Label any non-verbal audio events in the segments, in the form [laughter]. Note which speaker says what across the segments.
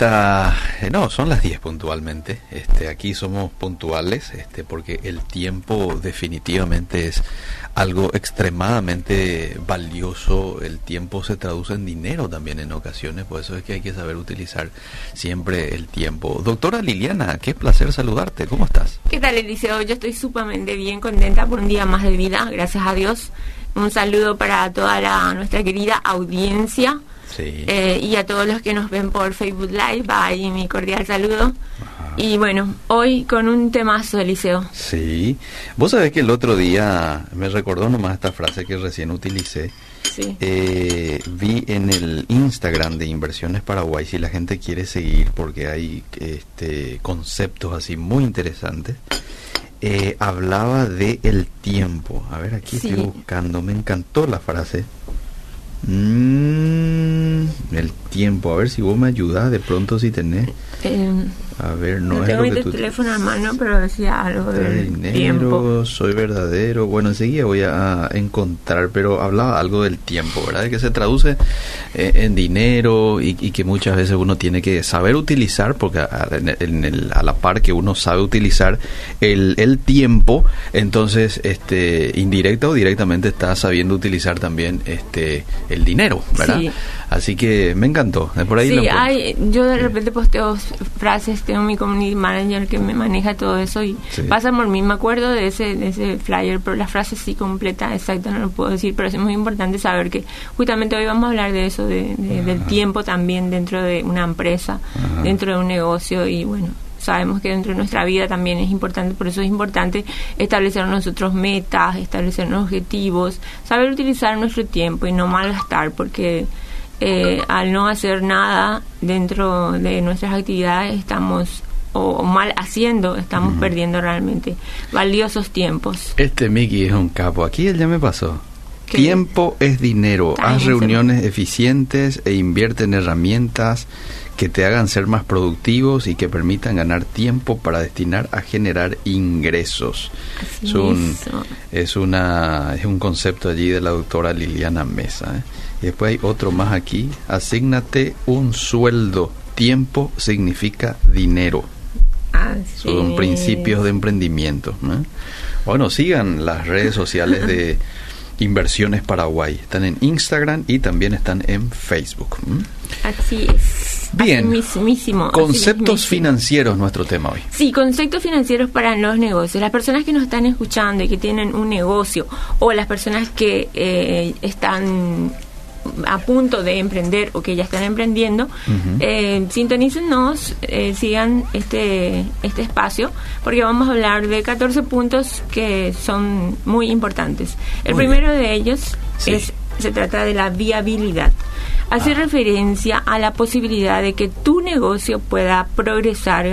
Speaker 1: eh, no, son las 10 puntualmente. Este, aquí somos puntuales, este, porque el tiempo definitivamente es algo extremadamente valioso. El tiempo se traduce en dinero también en ocasiones, por eso es que hay que saber utilizar siempre el tiempo. Doctora Liliana, qué placer saludarte. ¿Cómo estás?
Speaker 2: ¿Qué tal, Eliseo? Yo estoy sumamente bien contenta por un día más de vida, gracias a Dios. Un saludo para toda nuestra querida audiencia eh, y a todos los que nos ven por Facebook Live, ahí mi cordial saludo. Y bueno, hoy con un temazo, Eliseo.
Speaker 1: Sí. Vos sabés que el otro día me recordó nomás esta frase que recién utilicé. Sí. Eh, vi en el Instagram de Inversiones Paraguay, si la gente quiere seguir, porque hay este, conceptos así muy interesantes. Eh, hablaba de el tiempo. A ver, aquí estoy buscando. Me encantó la frase. Mm, el tiempo, a ver si vos me ayudas de pronto si tenés.
Speaker 2: Eh, a ver, no, tengo mi teléfono a mano, pero decía algo de
Speaker 1: dinero, soy verdadero. Bueno, enseguida voy a encontrar, pero hablaba algo del tiempo, ¿verdad? Que se traduce eh, en dinero y, que muchas veces uno tiene que saber utilizar, porque a, en a la par que uno sabe utilizar el, el tiempo, entonces, este, indirecta o directamente está sabiendo utilizar también este el dinero, ¿verdad? Así que me encantó. Por ahí
Speaker 2: sí, hay, yo de repente posteo frases, tengo mi community manager que me maneja todo eso y pasa por mí. Me acuerdo de ese, de ese flyer, pero la frase sí completa, exacta, no lo puedo decir, pero es muy importante saber que justamente hoy vamos a hablar de eso, de, del tiempo también dentro de una empresa, dentro de un negocio y bueno, sabemos que dentro de nuestra vida también es importante, por eso es importante establecer nosotros metas, establecer objetivos, saber utilizar nuestro tiempo y no malgastar, porque eh, al no hacer nada dentro de nuestras actividades estamos o, mal haciendo, estamos perdiendo realmente valiosos tiempos.
Speaker 1: Este Mickey es un capo, aquí él ya me pasó. Tiempo es dinero. Haz reuniones eficientes e invierte en herramientas que te hagan ser más productivos y que permitan ganar tiempo para destinar a generar ingresos. es un, es, una, es un concepto allí de la doctora Liliana Mesa. ¿eh? Y después hay otro más aquí. Asígnate un sueldo. Tiempo significa dinero. Son principios de emprendimiento. Bueno, sigan las redes sociales de [laughs] Inversiones Paraguay. Están en Instagram y también están en Facebook.
Speaker 2: Así es.
Speaker 1: Bien. conceptos financieros, nuestro tema hoy.
Speaker 2: Sí, conceptos financieros para los negocios. Las personas que nos están escuchando y que tienen un negocio o las personas que eh, están a punto de emprender o que ya están emprendiendo, eh, sintonícenos, eh, sigan este, este espacio, porque vamos a hablar de 14 puntos que son muy importantes. El primero de ellos es, se trata de la viabilidad hace referencia a la posibilidad de que tu negocio pueda progresar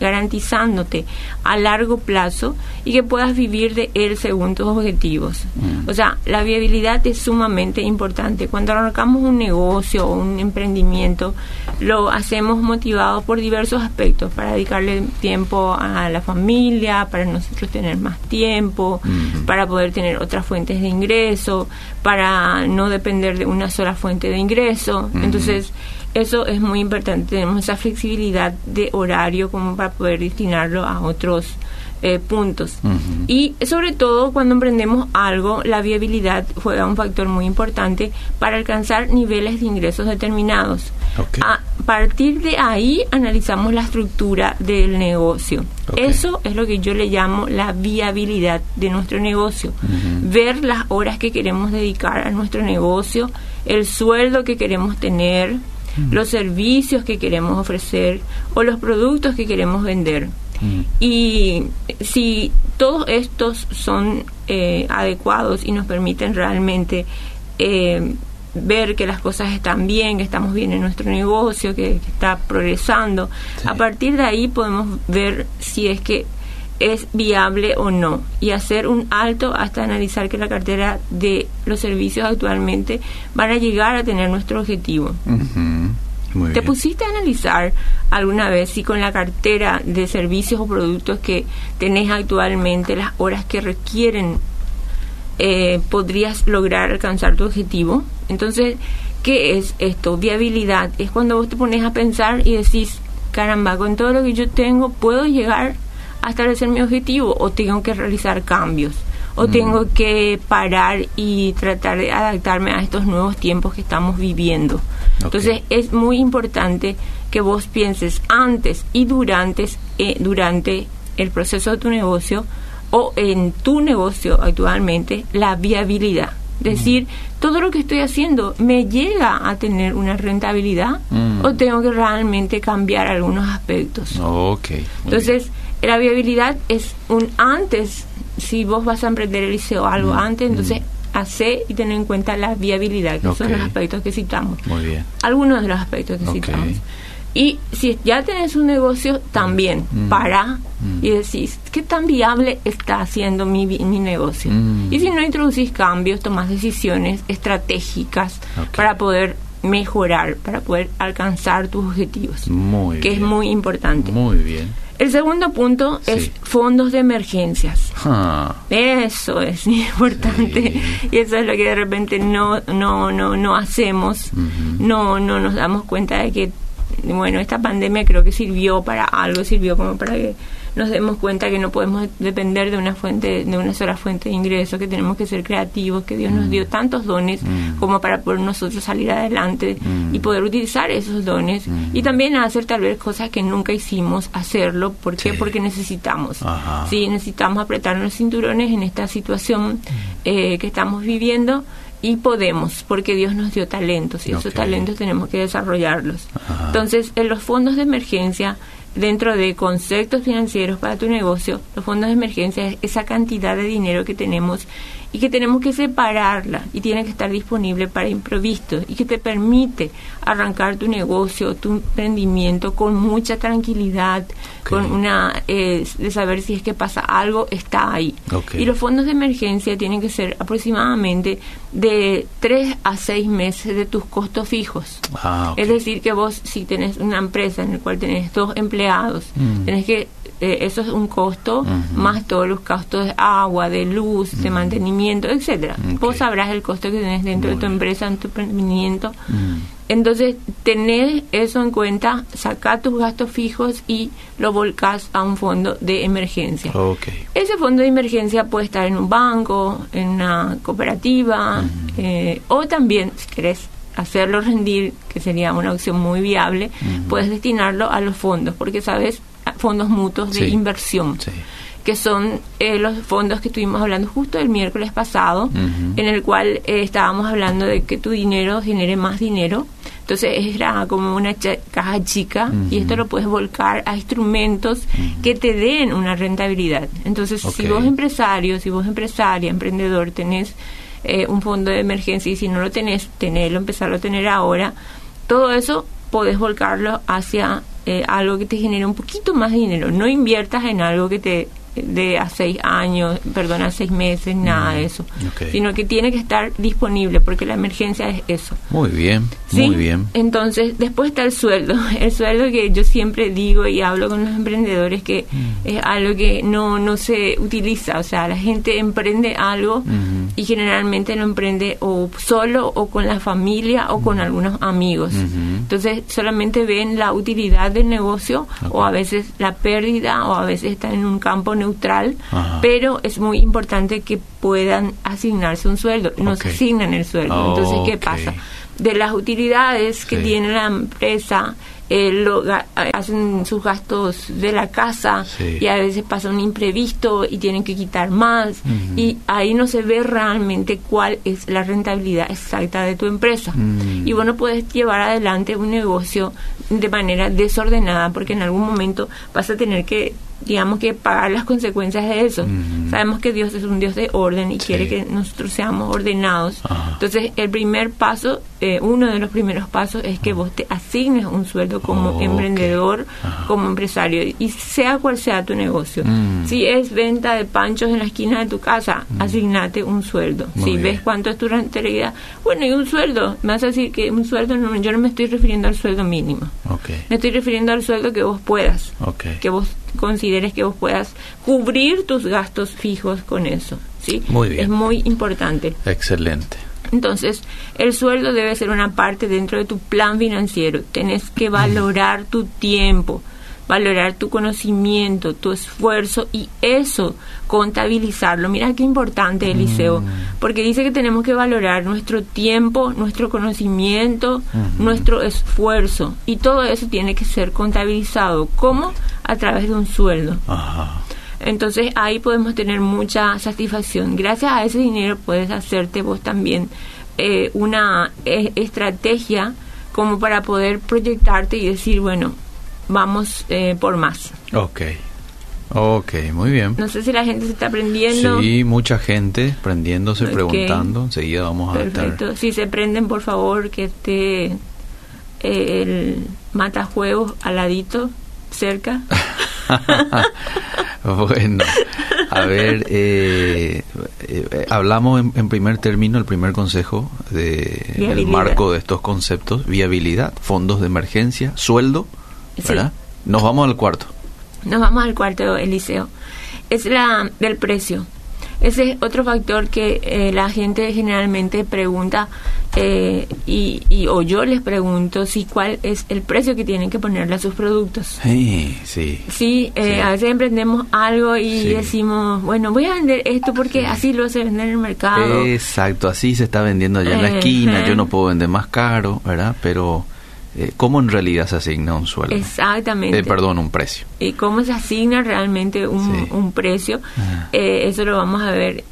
Speaker 2: garantizándote a largo plazo y que puedas vivir de él según tus objetivos. Mm. O sea, la viabilidad es sumamente importante. Cuando arrancamos un negocio o un emprendimiento, lo hacemos motivado por diversos aspectos, para dedicarle tiempo a la familia, para nosotros tener más tiempo, mm. para poder tener otras fuentes de ingreso, para no depender de una sola fuente de ingreso entonces, eso es muy importante. Tenemos esa flexibilidad de horario como para poder destinarlo a otros eh, puntos. Y sobre todo cuando emprendemos algo, la viabilidad juega un factor muy importante para alcanzar niveles de ingresos determinados. A partir de ahí analizamos la estructura del negocio. Eso es lo que yo le llamo la viabilidad de nuestro negocio. Ver las horas que queremos dedicar a nuestro negocio, el sueldo que queremos tener, los servicios que queremos ofrecer o los productos que queremos vender. Y si todos estos son eh, adecuados y nos permiten realmente eh, ver que las cosas están bien, que estamos bien en nuestro negocio, que, está progresando, a partir de ahí podemos ver si es que es viable o no y hacer un alto hasta analizar que la cartera de los servicios actualmente van a llegar a tener nuestro objetivo. ¿Te pusiste a analizar alguna vez si con la cartera de servicios o productos que tenés actualmente, las horas que requieren, eh, podrías lograr alcanzar tu objetivo? Entonces, ¿Qué es esto? Viabilidad. Es cuando vos te pones a pensar y decís, caramba, con todo lo que yo tengo, ¿puedo llegar a establecer mi objetivo o tengo que realizar cambios? o mm. tengo que parar y tratar de adaptarme a estos nuevos tiempos que estamos viviendo. Entonces es muy importante que vos pienses antes y durante, eh, durante el proceso de tu negocio o en tu negocio actualmente la viabilidad. Decir, todo lo que estoy haciendo me llega a tener una rentabilidad mm. o tengo que realmente cambiar algunos aspectos.
Speaker 1: Okay,
Speaker 2: Entonces, la viabilidad es un antes, si vos vas a emprender el liceo algo mm, antes, entonces mm. hace y tener en cuenta la viabilidad, que son los aspectos que citamos.
Speaker 1: Muy bien.
Speaker 2: Algunos de los aspectos que citamos. Y si ya tenés un negocio, también mm. para y decís, ¿qué tan viable está haciendo mi, mi negocio? Y si no introducís cambios, tomás decisiones estratégicas para poder mejorar, para poder alcanzar tus objetivos.
Speaker 1: Muy
Speaker 2: que es muy importante.
Speaker 1: Muy bien.
Speaker 2: El segundo punto es fondos de emergencias. Ah. Eso es [laughs] importante y eso es lo que de repente no no no no hacemos. No no nos damos cuenta de que bueno, esta pandemia creo que sirvió para algo, sirvió como para que nos demos cuenta que no podemos depender de una fuente, de una sola fuente de ingreso, que tenemos que ser creativos, que Dios nos mm. dio tantos dones mm. como para poder nosotros salir adelante mm. y poder utilizar esos dones y también hacer tal vez cosas que nunca hicimos hacerlo. ¿Por qué? Porque necesitamos. Sí, necesitamos apretar los cinturones en esta situación eh, que estamos viviendo y podemos, porque Dios nos dio talentos y esos talentos tenemos que desarrollarlos. Entonces, en los fondos de emergencia dentro de conceptos financieros para tu negocio, los fondos de emergencia es esa cantidad de dinero que tenemos y que tenemos que separarla y tiene que estar disponible para improvisos y que te permite arrancar tu negocio, tu emprendimiento con mucha tranquilidad, con una eh, de saber si es que pasa algo, está ahí. Y los fondos de emergencia tienen que ser aproximadamente de 3 a 6 meses de tus costos fijos. Ah, es decir, que vos si tenés una empresa en la cual tenés dos empleados, mm. tenés que eh, eso es un costo, más todos los costos de agua, de luz, de mantenimiento, etcétera. Vos sabrás el costo que tenés dentro de tu empresa, en tu emprendimiento. Entonces, tenés eso en cuenta, saca tus gastos fijos y lo volcás a un fondo de emergencia. Ese fondo de emergencia puede estar en un banco, en una cooperativa, eh, o también, si querés hacerlo rendir, que sería una opción muy viable, puedes destinarlo a los fondos, porque sabes fondos mutuos de inversión. que son eh, los fondos que estuvimos hablando justo el miércoles pasado, en el cual eh, estábamos hablando de que tu dinero genere más dinero. Entonces era como una caja chica y esto lo puedes volcar a instrumentos que te den una rentabilidad. Entonces, si vos empresario, si vos empresaria, emprendedor, tenés eh, un fondo de emergencia y si no lo tenés, tenerlo, empezarlo a tener ahora, todo eso podés volcarlo hacia eh, algo que te genere un poquito más dinero. No inviertas en algo que te de a seis años, perdón, a seis meses, nada de eso, sino que tiene que estar disponible porque la emergencia es eso.
Speaker 1: Muy bien, muy bien.
Speaker 2: Entonces, después está el sueldo, [laughs] el sueldo que yo siempre digo y hablo con los emprendedores que mm. es algo que no, no se utiliza, o sea, la gente emprende algo y generalmente lo emprende o solo o con la familia o con algunos amigos. Entonces, solamente ven la utilidad del negocio o a veces la pérdida o a veces están en un campo neutral, pero es muy importante que puedan asignarse un sueldo. No se asignan el sueldo. Entonces, ¿qué pasa? De las utilidades que tiene la empresa, eh, lo, hacen sus gastos de la casa y a veces pasa un imprevisto y tienen que quitar más y ahí no se ve realmente cuál es la rentabilidad exacta de tu empresa mm. y bueno puedes llevar adelante un negocio de manera desordenada porque en algún momento vas a tener que digamos que pagar las consecuencias de eso. Sabemos que Dios es un Dios de orden y quiere que nosotros seamos ordenados. Entonces, el primer paso, eh, uno de los primeros pasos es que vos te asignes un sueldo como emprendedor, como empresario, y sea cual sea tu negocio. Mm. Si es venta de panchos en la esquina de tu casa, mm. asignate un sueldo. si ves cuánto es tu rentabilidad, bueno, y un sueldo, me vas a decir que un sueldo, no, yo no me estoy refiriendo al sueldo mínimo. Me estoy refiriendo al sueldo que vos puedas, que vos consideres que vos puedas cubrir tus gastos fijos con eso. ¿sí?
Speaker 1: Muy bien.
Speaker 2: Es muy importante.
Speaker 1: Excelente.
Speaker 2: Entonces, el sueldo debe ser una parte dentro de tu plan financiero. Tienes que valorar tu tiempo, valorar tu conocimiento, tu esfuerzo y eso contabilizarlo. Mira qué importante, Eliseo, mm. porque dice que tenemos que valorar nuestro tiempo, nuestro conocimiento, nuestro esfuerzo y todo eso tiene que ser contabilizado. ¿Cómo? A través de un sueldo. Entonces ahí podemos tener mucha satisfacción. Gracias a ese dinero puedes hacerte vos también eh, una eh, estrategia como para poder proyectarte y decir, bueno, vamos eh, por más.
Speaker 1: Ok. Ok, muy bien.
Speaker 2: No sé si la gente se está aprendiendo.
Speaker 1: Sí, mucha gente prendiéndose, preguntando. Enseguida vamos
Speaker 2: a Perfecto. Si se prenden, por favor, que esté el matajuegos al ladito, cerca. [laughs]
Speaker 1: bueno, a ver, eh, eh, hablamos en, primer término, el primer consejo de el marco de estos conceptos, viabilidad, fondos de emergencia, sueldo, ¿verdad? Nos vamos al cuarto.
Speaker 2: Nos vamos al cuarto, Eliseo. Es la del precio. Ese es otro factor que eh, la gente generalmente pregunta eh, y, o yo les pregunto si cuál es el precio que tienen que ponerle a sus productos.
Speaker 1: Sí, sí.
Speaker 2: Sí, eh, a veces emprendemos algo y decimos, bueno, voy a vender esto porque así lo se vende en el mercado.
Speaker 1: Exacto, así se está vendiendo allá en la esquina, yo no puedo vender más caro, ¿verdad? Pero eh, cómo en realidad se asigna un sueldo.
Speaker 2: Exactamente.
Speaker 1: Eh, perdón, un precio.
Speaker 2: Y cómo se asigna realmente un, precio, ah. eh, eso lo vamos a ver,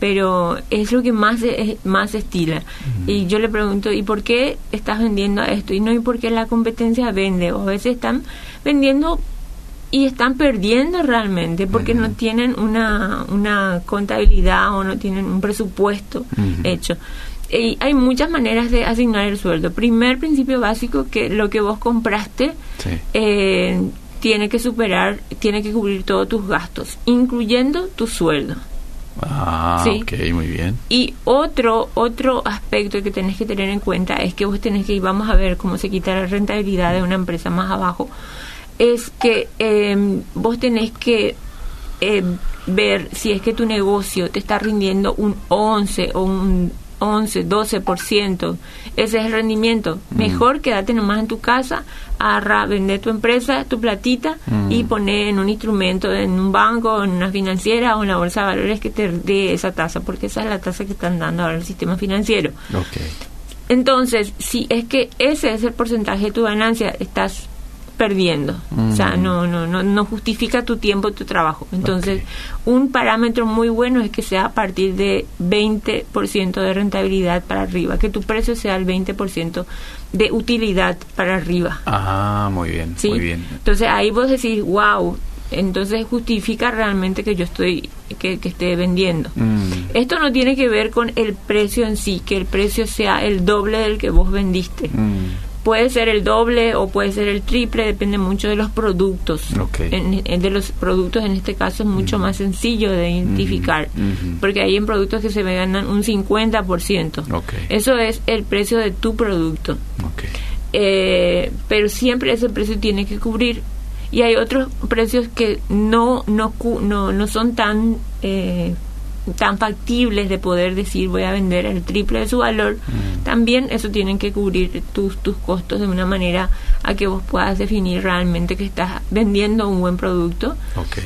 Speaker 2: pero es lo que más, más estila. Y yo le pregunto, ¿y por qué estás vendiendo esto? Y no, ¿y por qué la competencia vende? O a veces están vendiendo y están perdiendo realmente porque no tienen una, una contabilidad o no tienen un presupuesto hecho y hay muchas maneras de asignar el sueldo. Primer principio básico que lo que vos compraste eh, tiene que superar, tiene que cubrir todos tus gastos, incluyendo tu sueldo.
Speaker 1: Ah, ok, muy bien.
Speaker 2: Y otro otro aspecto que tenés que tener en cuenta es que vos tenés que, vamos a ver cómo se quita la rentabilidad de una empresa más abajo, es que em, vos tenés que em, ver si es que tu negocio te está rindiendo un 11 o un 11, 12%. Ese es el rendimiento. Mm. Mejor quédate nomás en tu casa, arra, vender tu empresa, tu platita y mm. poner en un instrumento, en un banco, en una financiera o en la bolsa de valores que te dé esa tasa, porque esa es la tasa que están dando ahora el sistema financiero. Entonces, si es que ese es el porcentaje de tu ganancia, estás perdiendo. O sea, no, no, no, no justifica tu tiempo, tu trabajo. Entonces, un parámetro muy bueno es que sea a partir de 20% de rentabilidad para arriba, que tu precio sea el 20% de utilidad para arriba.
Speaker 1: Ah, muy bien, muy bien.
Speaker 2: Entonces, ahí vos decís, wow, entonces justifica realmente que yo estoy que, esté vendiendo. Mm. Esto no tiene que ver con el precio en sí, que el precio sea el doble del que vos vendiste. Mm puede ser el doble o puede ser el triple, depende mucho de los productos. de los productos en este caso es mucho más sencillo de identificar, porque hay en productos que se ganan un 50%. Eso es el precio de tu producto. Eh, pero siempre ese precio tiene que cubrir. Y hay otros precios que no, no, no, no son tan... Eh, tan factibles de poder decir voy a vender el triple de su valor, mm. también eso tienen que cubrir tus, tus costos de una manera a que vos puedas definir realmente que estás vendiendo un buen producto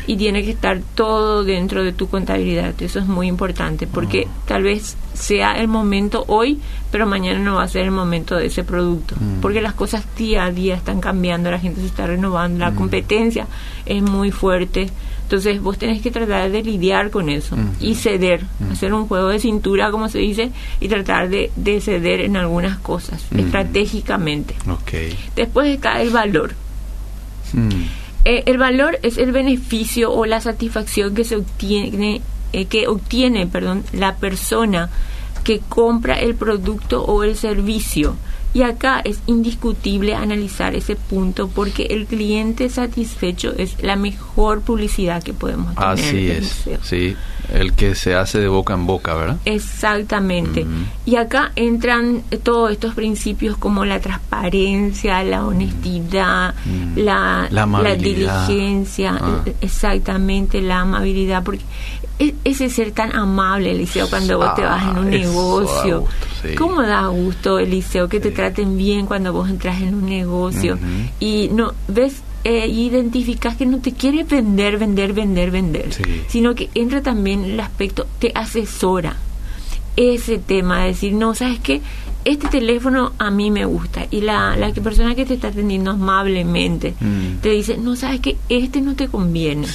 Speaker 2: y tiene que estar todo dentro de tu contabilidad. Eso es muy importante porque mm. tal vez sea el momento hoy, pero mañana no va a ser el momento de ese producto, mm. porque las cosas día a día están cambiando, la gente se está renovando, la competencia es muy fuerte. Entonces vos tenés que tratar de lidiar con eso y ceder, hacer un juego de cintura, como se dice, y tratar de, ceder en algunas cosas, estratégicamente. Después está el valor. Eh, el valor es el beneficio o la satisfacción que se obtiene, eh, que obtiene, perdón, la persona que compra el producto o el servicio y acá es indiscutible analizar ese punto porque el cliente satisfecho es la mejor publicidad que podemos tener.
Speaker 1: Así es. Sí, El que se hace de boca en boca, ¿verdad?
Speaker 2: Exactamente. Y acá entran todos estos principios como la transparencia, la honestidad, la, la, diligencia, ah. exactamente, la amabilidad, porque e, ese ser tan amable, Eliseo, cuando vos te vas en un ah, negocio. ¿Cómo da gusto, Eliseo, que te traten bien cuando vos entras en un negocio? Y no, ves eh, identificas que no te quiere vender, vender, vender, vender, sino que entra también el aspecto, te asesora. Ese tema de decir, no, ¿sabes qué? Este teléfono a mí me gusta. Y la, la persona que te está atendiendo amablemente mm. te dice, no, ¿sabes qué? Este no te conviene.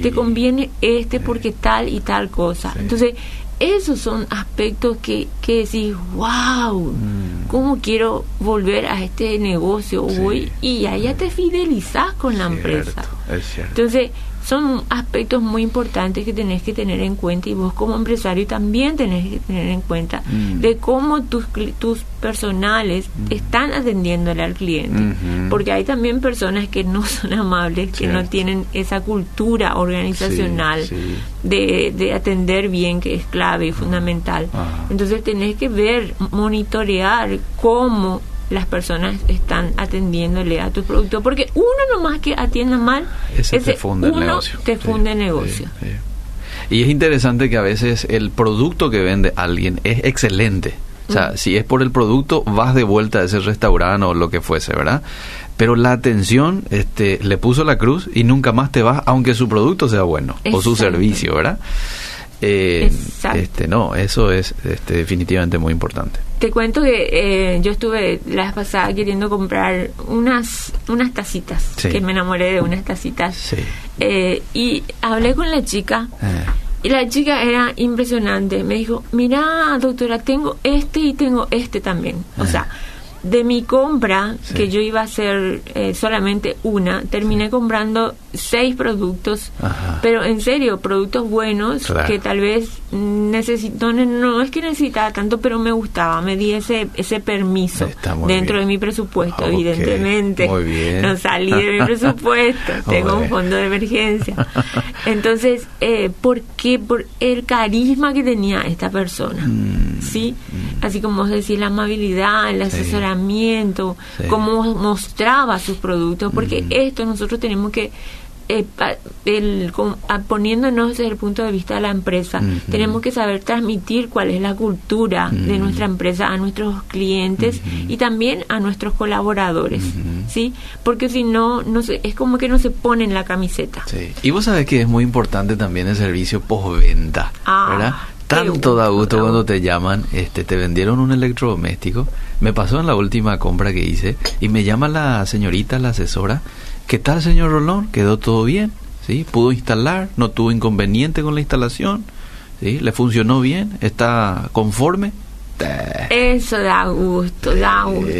Speaker 2: Te conviene este porque tal y tal cosa. Entonces, esos son aspectos que, que decís, wow, mm. ¿cómo quiero volver a este negocio hoy? Y allá te fidelizas con la empresa. Entonces, son aspectos muy importantes que tenés que tener en cuenta y vos como empresario también tenés que tener en cuenta mm. de cómo tus, tus personales mm. están atendiéndole al cliente. Porque hay también personas que no son amables, que no tienen esa cultura organizacional De, de, atender bien, que es clave y fundamental. Entonces tenés que ver, monitorear cómo las personas están atendiéndole a tu producto. Porque uno nomás que atienda mal
Speaker 1: ese, te funde el negocio.
Speaker 2: te funde el negocio.
Speaker 1: y es interesante que a veces el producto que vende alguien es excelente. O sea, si es por el producto, vas de vuelta a ese restaurante o lo que fuese, ¿verdad? Pero la atención este, le puso la cruz y nunca más te vas, aunque su producto sea bueno o su servicio, ¿verdad? Eh, este, no, eso es este, definitivamente muy importante.
Speaker 2: Te cuento que eh, yo estuve la vez pasada queriendo comprar unas unas tacitas, que me enamoré de unas tacitas. Eh, y hablé con la chica. Eh. Y la chica era impresionante. Me dijo, mira, doctora, tengo este y tengo este también. O sea, de mi compra, que yo iba a hacer eh, solamente una, terminé comprando seis productos, pero en serio, productos buenos que tal vez necesito, no, es que necesitaba tanto, pero me gustaba, me di ese, ese permiso dentro de mi presupuesto, evidentemente. No salí de mi [laughs] presupuesto, tengo un fondo de emergencia. [laughs] Entonces, eh, ¿por qué? Por el carisma que tenía esta persona, mm, ¿sí? Mm. Así como decís, la amabilidad, el asesoramiento, cómo mostraba sus productos, porque mm. esto nosotros tenemos que eh, el, poniéndonos desde el punto de vista de la empresa, tenemos que saber transmitir cuál es la cultura de nuestra empresa a nuestros clientes y también a nuestros colaboradores, ¿sí? Porque si no, no es como que no se pone en la camiseta.
Speaker 1: Y vos sabés que es muy importante también el servicio postventa, ah, ¿verdad? Tanto da gusto cuando te llaman, este, te vendieron un electrodoméstico. Me pasó en la última compra que hice y me llama la señorita, la asesora, ¿Qué tal, señor Rolón? ¿Quedó todo bien? ¿Sí? ¿Pudo instalar? ¿No tuvo inconveniente con la instalación? ¿Sí? ¿Le funcionó bien? ¿Está conforme?
Speaker 2: Eso da gusto, da gusto.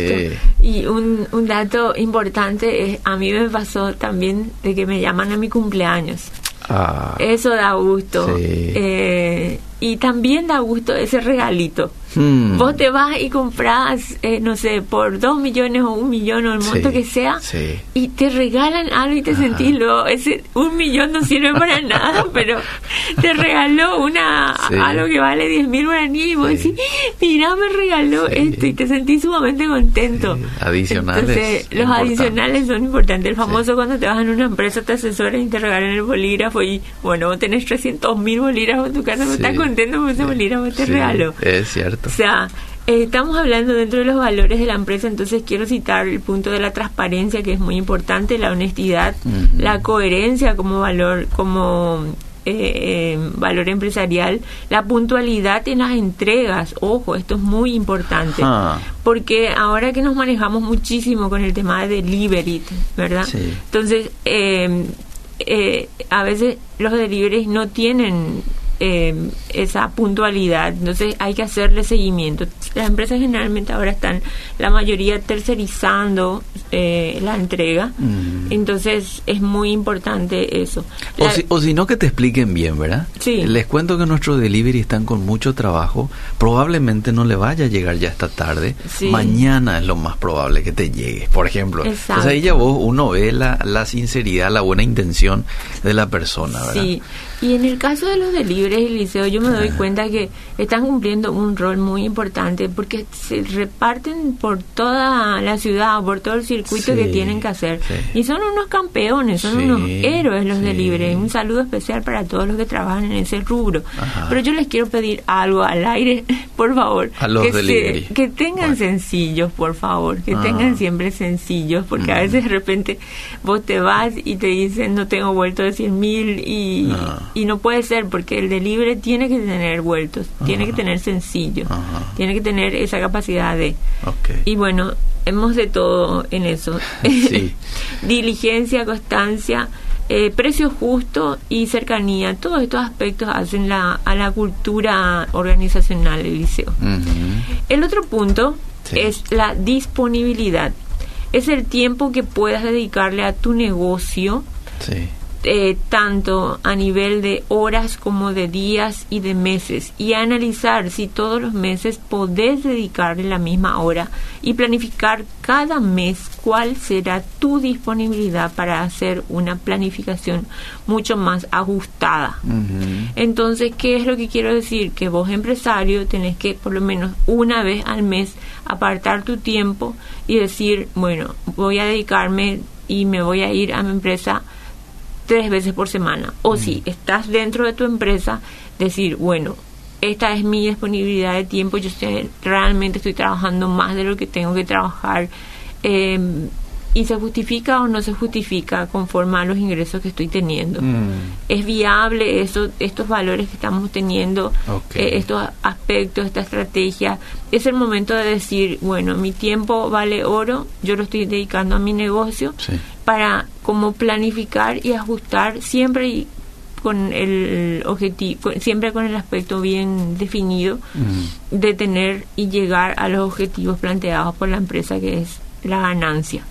Speaker 2: Y un, un dato importante es, a mí me pasó también de que me llaman a mi cumpleaños. Ah, Eso da gusto. Eh, y también da gusto ese regalito. Hmm. Vos te vas y compras, eh, no sé, por dos millones o un millón o el monto que sea, y te regalan algo y te sentís luego, ese un millón no sirve [laughs] para nada, pero te regaló una algo que vale diez mil guaraníes y vos decís, mira, me regaló esto y te sentís sumamente contento.
Speaker 1: Adicionales.
Speaker 2: Entonces, los adicionales son importantes. El famoso cuando te vas en una empresa, te asesoran y te regalan el bolígrafo y, bueno, vos tenés 300 mil bolígrafos en tu casa, no estás contento con ese bolígrafo te regaló.
Speaker 1: Es cierto.
Speaker 2: O sea, eh, estamos hablando dentro de los valores de la empresa, entonces quiero citar el punto de la transparencia, que es muy importante, la honestidad, la coherencia como valor, como eh, eh, valor empresarial, la puntualidad en las entregas, ojo, esto es muy importante, ah. porque ahora que nos manejamos muchísimo con el tema de delivery, ¿verdad? Entonces, a veces los deliveries no tienen eh, esa puntualidad. Entonces hay que hacerle seguimiento. Las empresas generalmente ahora están, la mayoría tercerizando eh, la entrega. Entonces es muy importante eso.
Speaker 1: O, si, no que te expliquen bien, ¿verdad?
Speaker 2: Sí.
Speaker 1: Les cuento que nuestros delivery están con mucho trabajo. Probablemente no le vaya a llegar ya esta tarde. Mañana es lo más probable que te llegue, por ejemplo. Exacto. Sea, ahí ya vos, uno ve la, la sinceridad, la buena intención de la persona, ¿verdad?
Speaker 2: Sí. Y en el caso de los delivery talleres y liceos yo me doy cuenta que están cumpliendo un rol muy importante porque se reparten por toda la ciudad, por todo el circuito que tienen que hacer. Y son unos campeones, son unos héroes los de Libre. Un saludo especial para todos los que trabajan en ese rubro. Pero yo les quiero pedir algo al aire, [laughs] por favor.
Speaker 1: A los que,
Speaker 2: que tengan sencillos, por favor, que tengan siempre sencillos, porque a veces de repente vos te vas y te dicen no tengo vuelto de 100 mil y, y no puede ser porque el delivery tiene que tener vueltos, tiene que tener sencillo, tiene que tener esa capacidad de... Y bueno, hemos de todo en eso. [laughs] [laughs] Diligencia, constancia, eh, precio justo y cercanía. Todos estos aspectos hacen la, a la cultura organizacional del liceo. El otro punto es la disponibilidad. Es el tiempo que puedas dedicarle a tu negocio. Sí eh, tanto a nivel de horas como de días y de meses y analizar si todos los meses podés dedicarle la misma hora y planificar cada mes cuál será tu disponibilidad para hacer una planificación mucho más ajustada. Entonces, ¿qué es lo que quiero decir? Que vos empresario tenés que por lo menos una vez al mes apartar tu tiempo y decir, bueno, voy a dedicarme y me voy a ir a mi empresa tres veces por semana. O si estás dentro de tu empresa, decir, bueno, esta es mi disponibilidad de tiempo, yo realmente estoy trabajando más de lo que tengo que trabajar. Eh, y se justifica o no se justifica conforme a los ingresos que estoy teniendo. Mm. Es viable eso, estos valores que estamos teniendo, eh, estos aspectos, esta estrategia. Es el momento de decir, bueno, mi tiempo vale oro, yo lo estoy dedicando a mi negocio para como planificar y ajustar siempre con el objetivo, siempre con el aspecto bien definido mm. de tener y llegar a los objetivos planteados por la empresa que es la ganancia.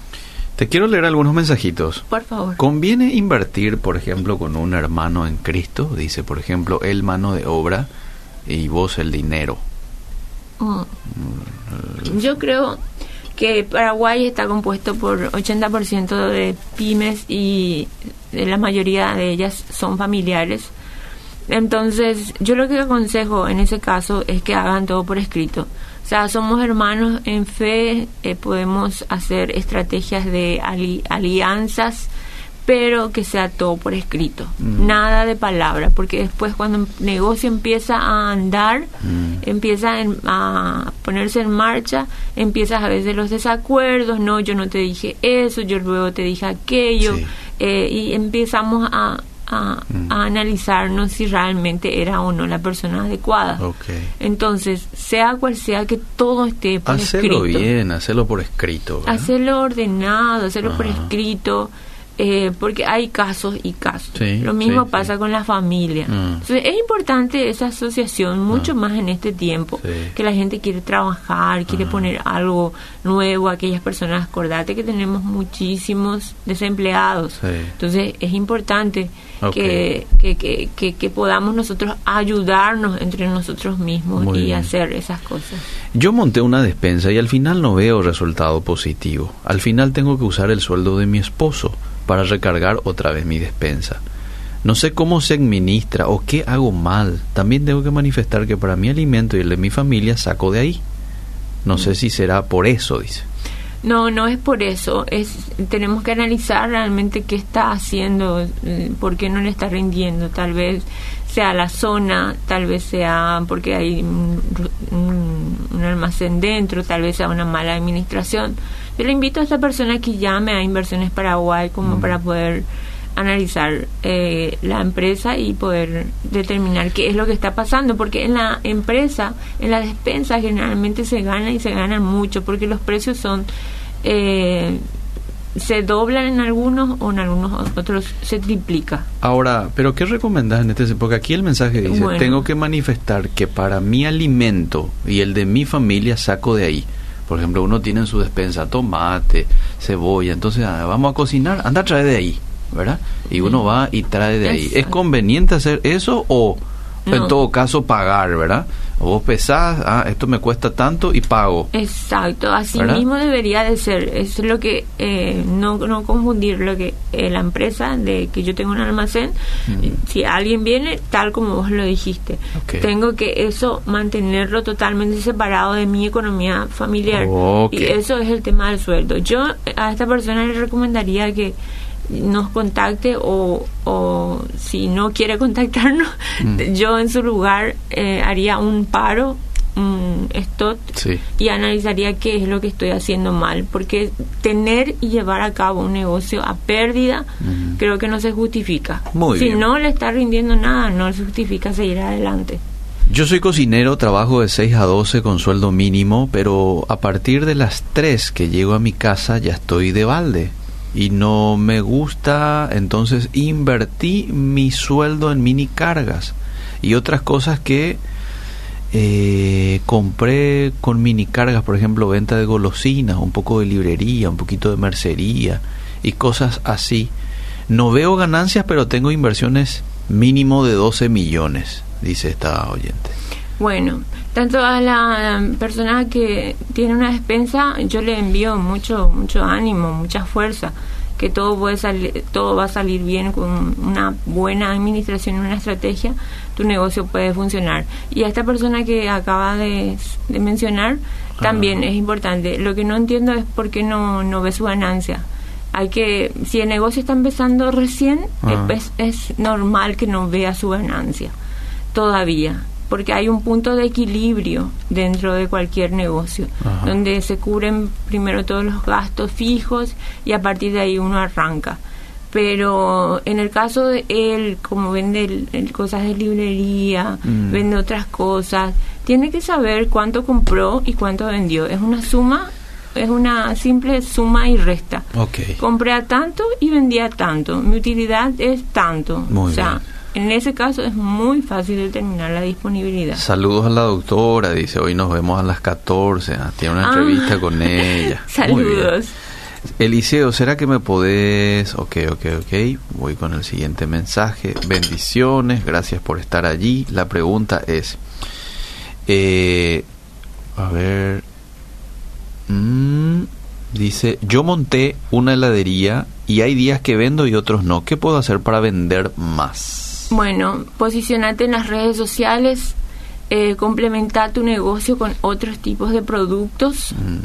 Speaker 1: Te quiero leer algunos mensajitos.
Speaker 2: Por favor.
Speaker 1: ¿Conviene invertir, por ejemplo, con un hermano en Cristo? Dice, por ejemplo, él mano de obra y vos el dinero.
Speaker 2: Mm. Yo creo que Paraguay está compuesto por 80% de pymes y la mayoría de ellas son familiares. Entonces, yo lo que aconsejo en ese caso es que hagan todo por escrito sea, somos hermanos en fe, eh, podemos hacer estrategias de alianzas, pero que sea todo por escrito, mm. nada de palabra, porque después cuando el negocio empieza a andar, mm. empieza a ponerse en marcha, empiezas a veces los desacuerdos, no, yo no te dije eso, yo luego te dije aquello, eh, y empezamos a, Mm. a, analizarnos si realmente era o no la persona adecuada. Entonces, sea cual sea que todo esté por
Speaker 1: hacerlo bien, hacerlo por escrito.
Speaker 2: Hacerlo ordenado, hacerlo por escrito eh, porque hay casos y casos. Lo mismo pasa con la familia. Mm. Entonces, es importante esa asociación mucho mm. más en este tiempo, que la gente quiere trabajar, quiere mm. poner algo nuevo a aquellas personas. Acordate que tenemos muchísimos desempleados. Entonces, es importante que, que, que, que, podamos nosotros ayudarnos entre nosotros mismos y hacer esas cosas.
Speaker 1: Yo monté una despensa y al final no veo resultado positivo. Al final tengo que usar el sueldo de mi esposo para recargar otra vez mi despensa. No sé cómo se administra o qué hago mal. También tengo que manifestar que para mi alimento y el de mi familia saco de ahí. No sé si será por eso, dice.
Speaker 2: No, no es por eso. Es tenemos que analizar realmente qué está haciendo, eh, por qué no le está rindiendo. Tal vez sea la zona, tal vez sea porque hay un, un almacén dentro, tal vez sea una mala administración. Yo le invito a esta persona que llame a Inversiones Paraguay como para poder analizar eh, la empresa y poder determinar qué es lo que está pasando, porque en la empresa, en la despensa generalmente se gana y se gana mucho, porque los precios son... Eh, se doblan en algunos o en algunos otros se triplica.
Speaker 1: Ahora, pero ¿qué recomendás en este? Porque aquí el mensaje dice, tengo que manifestar que para mi alimento y el de mi familia saco de ahí. Por ejemplo, uno tiene en su despensa tomate, cebolla, entonces ah, vamos a cocinar, anda trae de ahí, ¿verdad? Y uno va y trae de ahí. ¿Es conveniente hacer eso o, En todo caso, pagar, ¿verdad? Vos pesás, ah, esto me cuesta tanto y pago.
Speaker 2: Exacto, así mismo debería de ser. Es lo que, eh, no, no confundir lo que eh, la empresa de que yo tengo un almacén, si alguien viene, tal como vos lo dijiste, tengo que eso mantenerlo totalmente separado de mi economía familiar. Y eso es el tema del sueldo. Yo a esta persona le recomendaría que nos contacte o, o si no quiere [laughs] contactarnos, mm. yo en su lugar eh, haría un paro, un stop y analizaría qué es lo que estoy haciendo mal, porque tener y llevar a cabo un negocio a pérdida creo que no se justifica. si no le está rindiendo nada, no se justifica seguir adelante.
Speaker 1: Yo soy cocinero, trabajo de 6 a 12 con sueldo mínimo, pero a partir de las 3 que llego a mi casa ya estoy de balde y no me gusta, entonces invertí mi sueldo en mini cargas y otras cosas que eh, compré con mini cargas, por ejemplo, venta de golosinas, un poco de librería, un poquito de mercería y cosas así. No veo ganancias, pero tengo inversiones mínimo de 12 millones, dice esta oyente.
Speaker 2: Bueno, tanto a la persona que tiene una despensa, yo le envío mucho, mucho ánimo, mucha fuerza, que todo puede salir, todo va a salir bien con una buena administración una estrategia, tu negocio puede funcionar. Y a esta persona que acaba de, mencionar, también es importante. Lo que no entiendo es por qué no, no ve su ganancia hay que si el negocio está empezando recién es, es, normal que no vea su ganancia todavía porque hay un punto de equilibrio dentro de cualquier negocio, donde se cubren primero todos los gastos fijos y a partir de ahí uno arranca. Pero en el caso de él, como vende cosas de librería, mm. vende otras cosas, tiene que saber cuánto compró y cuánto vendió. Es una suma es una simple suma y resta. Compré a tanto y vendía tanto. Mi utilidad es tanto. Muy o sea, en ese caso es muy fácil determinar la disponibilidad.
Speaker 1: Saludos a la doctora, dice, hoy nos vemos a las 14, ah, tiene una entrevista ah. con [laughs] ella.
Speaker 2: Saludos.
Speaker 1: Eliseo, ¿será que me podés? Ok, ok, ok. Voy con el siguiente mensaje. Bendiciones, gracias por estar allí. La pregunta es, eh, a ver, mm, dice, yo monté una heladería y hay días que vendo y otros no. ¿Qué puedo hacer para vender más?
Speaker 2: Bueno, posicionate en las redes sociales, eh, complementar tu negocio con otros tipos de productos. Mm.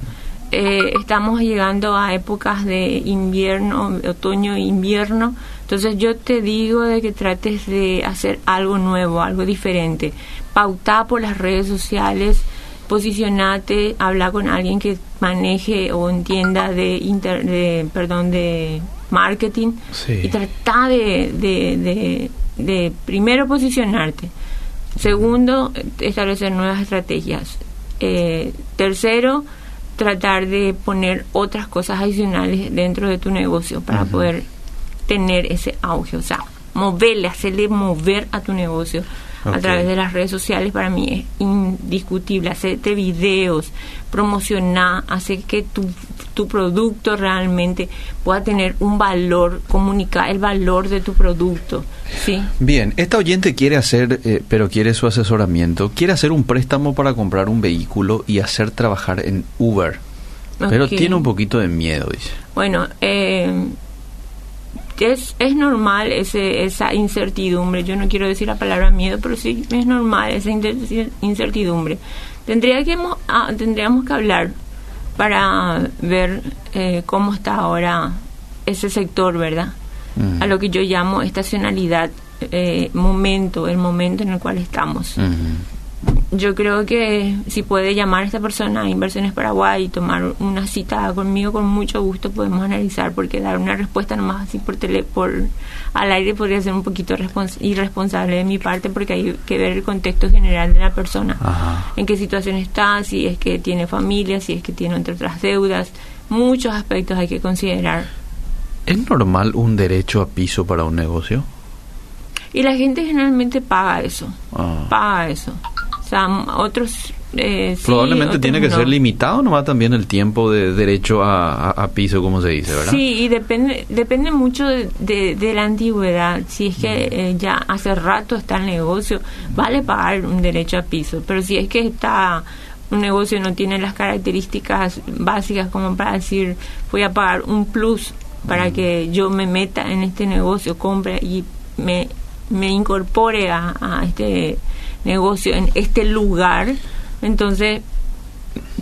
Speaker 2: Eh, estamos llegando a épocas de invierno, otoño e invierno. Entonces yo te digo de que trates de hacer algo nuevo, algo diferente. Pauta por las redes sociales, posicionate, habla con alguien que maneje o entienda de, de perdón, de marketing y trata de de primero posicionarte, segundo establecer nuevas estrategias, eh, tercero tratar de poner otras cosas adicionales dentro de tu negocio para poder tener ese auge, o sea, moverle, hacerle mover a tu negocio a través de las redes sociales para mí es indiscutible. Hacerte videos, promocionar, hacer que tu, tu producto realmente pueda tener un valor, comunicar el valor de tu producto. ¿sí?
Speaker 1: Bien, esta oyente quiere hacer, eh, pero quiere su asesoramiento, quiere hacer un préstamo para comprar un vehículo y hacer trabajar en Uber. Pero tiene un poquito de miedo, dice.
Speaker 2: Bueno, eh, es, es normal ese, esa incertidumbre. Yo no quiero decir la palabra miedo, pero sí es normal esa incertidumbre. Tendría que, ah, tendríamos que hablar para ver eh, cómo está ahora ese sector, ¿verdad? A lo que yo llamo estacionalidad, eh, momento, el momento en el cual estamos yo creo que si puede llamar a esta persona a Inversiones Paraguay y tomar una cita conmigo, con mucho gusto podemos analizar, porque dar una respuesta nomás así por tele, por al aire podría ser un poquito irresponsable de mi parte, porque hay que ver el contexto general de la persona, en qué situación está, si es que tiene familia, si es que tiene entre otras deudas, muchos aspectos hay que considerar.
Speaker 1: ¿Es normal un derecho a piso para un negocio?
Speaker 2: Y la gente generalmente paga eso, ah. paga eso. O sea, otros Eh,
Speaker 1: Probablemente tiene que ser limitado nomás también el tiempo de derecho a, piso, como se dice, ¿verdad?
Speaker 2: Sí, y depende depende mucho de, la antigüedad. Si es que eh, ya hace rato está el negocio, vale pagar un derecho a piso, pero si es que está un negocio no tiene las características básicas como para decir voy a pagar un plus para que yo me meta en este negocio, compre y me, me incorpore a, a este negocio en este lugar, entonces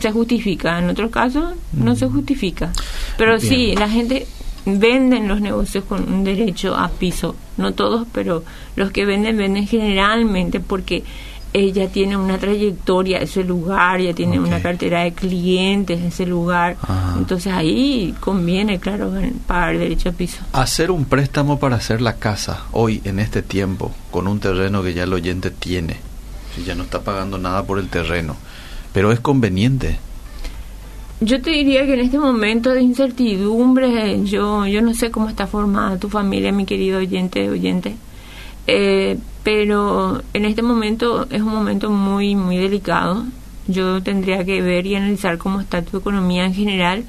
Speaker 2: se justifica. En otros casos no se justifica. Pero sí, la gente venden los negocios con un derecho a piso. No todos, pero los que venden venden generalmente porque ella tiene una trayectoria ese lugar, ya tiene una cartera de clientes en ese lugar. Entonces ahí conviene, claro, pagar derecho a piso.
Speaker 1: Hacer un préstamo para hacer la casa hoy, en este tiempo, con un terreno que ya el oyente tiene, ya no está pagando nada por el terreno, pero es conveniente.
Speaker 2: Yo te diría que en este momento de incertidumbre, yo, yo no sé cómo está formada tu familia, mi querido oyente, oyente. Eh, pero en este momento es un momento muy, muy delicado. Yo tendría que ver y analizar cómo está tu economía en general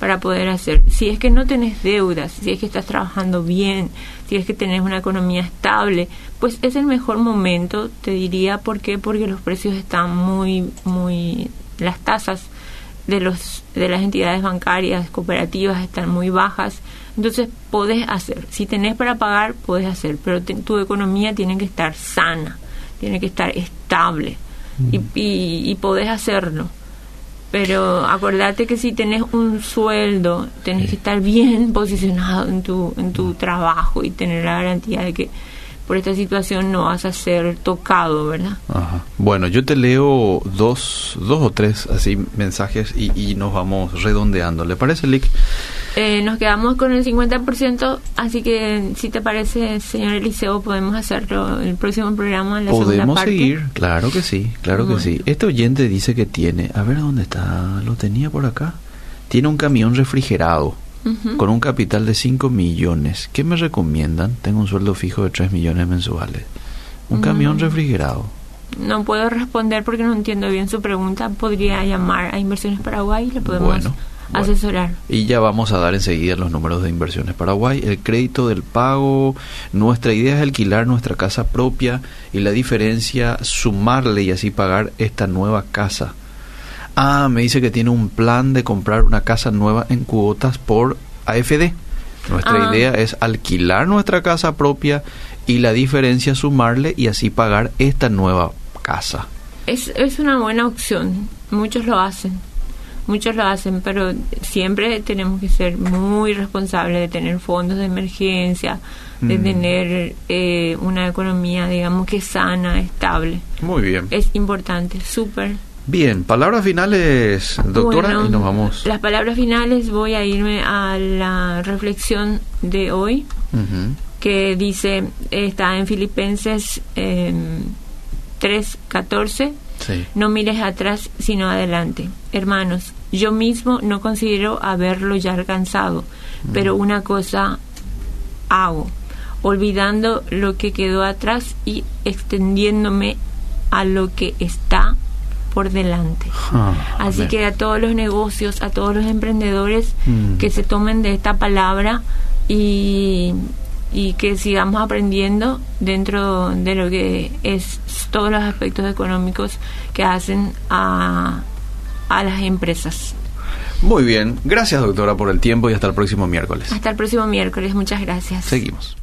Speaker 2: para poder hacer. Si es que no tenés deudas, si es que estás trabajando bien, si es que tenés una economía estable, pues es el mejor momento, te diría, ¿por qué? Porque los precios están muy, muy, las tasas de los de las entidades bancarias cooperativas están muy bajas. Entonces podés hacer si tenés para pagar podés hacer pero tu economía tiene que estar sana tiene que estar estable y, y, y, podés hacerlo pero acordate que si tenés un sueldo tenés que estar bien posicionado en tu en tu trabajo y tener la garantía de que por esta situación no vas a ser tocado, ¿verdad?
Speaker 1: Ajá. Bueno, yo te leo dos, dos o tres así mensajes y, y nos vamos redondeando. ¿Le parece, Lick?
Speaker 2: Eh, nos quedamos con el 50%, así que si te parece, señor Eliseo, podemos hacerlo el próximo programa, en la
Speaker 1: Podemos seguir, claro que sí, claro que sí. Este oyente dice que tiene, a ver dónde está, lo tenía por acá, tiene un camión refrigerado con un capital de 5 millones. ¿Qué me recomiendan? Tengo un sueldo fijo de 3 millones mensuales. Un camión refrigerado.
Speaker 2: No puedo responder porque no entiendo bien su pregunta. Podría llamar a Inversiones Paraguay y le podemos asesorar.
Speaker 1: Y ya vamos a dar enseguida los números de Inversiones Paraguay, el crédito del pago. Nuestra idea es alquilar nuestra casa propia y la diferencia sumarle y así pagar esta nueva casa Ah, me dice que tiene un plan de comprar una casa nueva en cuotas por AFD. Nuestra ah. idea es alquilar nuestra casa propia y la diferencia sumarle y así pagar esta nueva casa.
Speaker 2: Es, es una buena opción. Muchos lo hacen. Muchos lo hacen, pero siempre tenemos que ser muy responsables de tener fondos de emergencia, de mm. tener eh, una economía, digamos, que sana, estable.
Speaker 1: Muy bien.
Speaker 2: Es importante, súper.
Speaker 1: Bien, palabras finales, doctora, y nos vamos.
Speaker 2: Las palabras finales voy a irme a la reflexión de hoy, que dice, está en Filipenses eh, 3.14, no mires atrás sino adelante. Hermanos, yo mismo no considero haberlo ya alcanzado, pero una cosa hago, olvidando lo que quedó atrás y extendiéndome a lo que está por delante. Ah, Así que a todos los negocios, a todos los emprendedores mm. que se tomen de esta palabra y, y que sigamos aprendiendo dentro de lo que es todos los aspectos económicos que hacen a, a las empresas.
Speaker 1: Muy bien, gracias doctora por el tiempo y hasta el próximo miércoles.
Speaker 2: Hasta el próximo miércoles, muchas gracias.
Speaker 1: Seguimos.